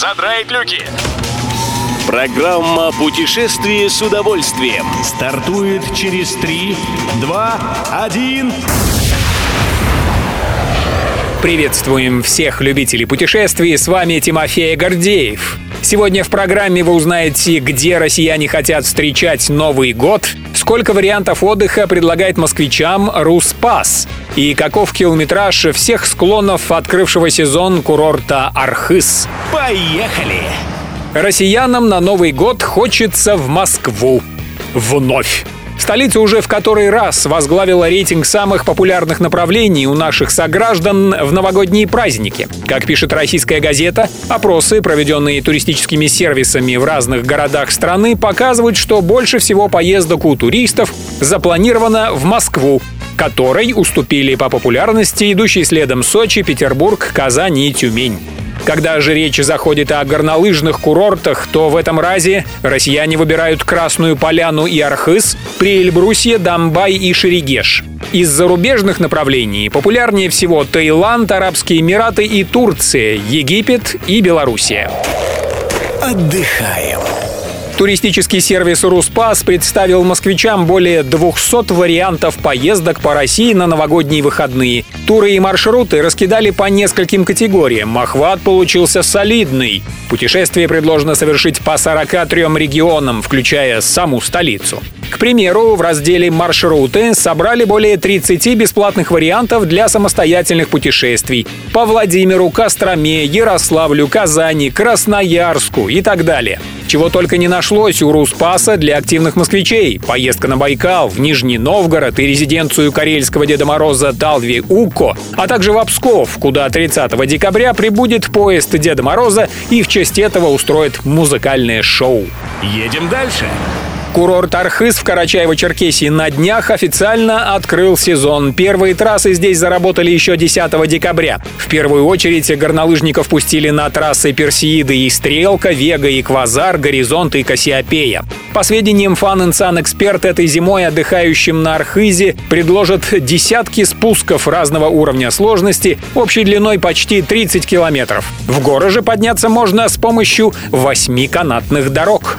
задраить люки. Программа «Путешествие с удовольствием» стартует через 3, 2, 1... Приветствуем всех любителей путешествий, с вами Тимофей Гордеев. Сегодня в программе вы узнаете, где россияне хотят встречать Новый год, сколько вариантов отдыха предлагает москвичам Руспас и каков километраж всех склонов открывшего сезон курорта Архыз. Поехали! Россиянам на Новый год хочется в Москву. Вновь. Столица уже в который раз возглавила рейтинг самых популярных направлений у наших сограждан в новогодние праздники. Как пишет российская газета, опросы, проведенные туристическими сервисами в разных городах страны, показывают, что больше всего поездок у туристов запланировано в Москву, которой уступили по популярности идущие следом Сочи, Петербург, Казань и Тюмень. Когда же речь заходит о горнолыжных курортах, то в этом разе россияне выбирают Красную Поляну и Архыз, при Эльбрусе, Дамбай и Шерегеш. Из зарубежных направлений популярнее всего Таиланд, Арабские Эмираты и Турция, Египет и Белоруссия. Отдыхаем. Туристический сервис «Руспас» представил москвичам более 200 вариантов поездок по России на новогодние выходные. Туры и маршруты раскидали по нескольким категориям. Охват получился солидный. Путешествие предложено совершить по 43 регионам, включая саму столицу. К примеру, в разделе «Маршруты» собрали более 30 бесплатных вариантов для самостоятельных путешествий по Владимиру, Костроме, Ярославлю, Казани, Красноярску и так далее. Чего только не нашлось у Руспаса для активных москвичей. Поездка на Байкал, в Нижний Новгород и резиденцию карельского Деда Мороза Талви Уко, а также в Псков, куда 30 декабря прибудет поезд Деда Мороза и в честь этого устроит музыкальное шоу. Едем дальше. Курорт Архыз в Карачаево-Черкесии на днях официально открыл сезон. Первые трассы здесь заработали еще 10 декабря. В первую очередь горнолыжников пустили на трассы Персеиды и Стрелка, Вега и Квазар, Горизонт и Кассиопея. По сведениям Fun Sun Эксперт, этой зимой отдыхающим на Архизе предложат десятки спусков разного уровня сложности, общей длиной почти 30 километров. В горы же подняться можно с помощью восьми канатных дорог.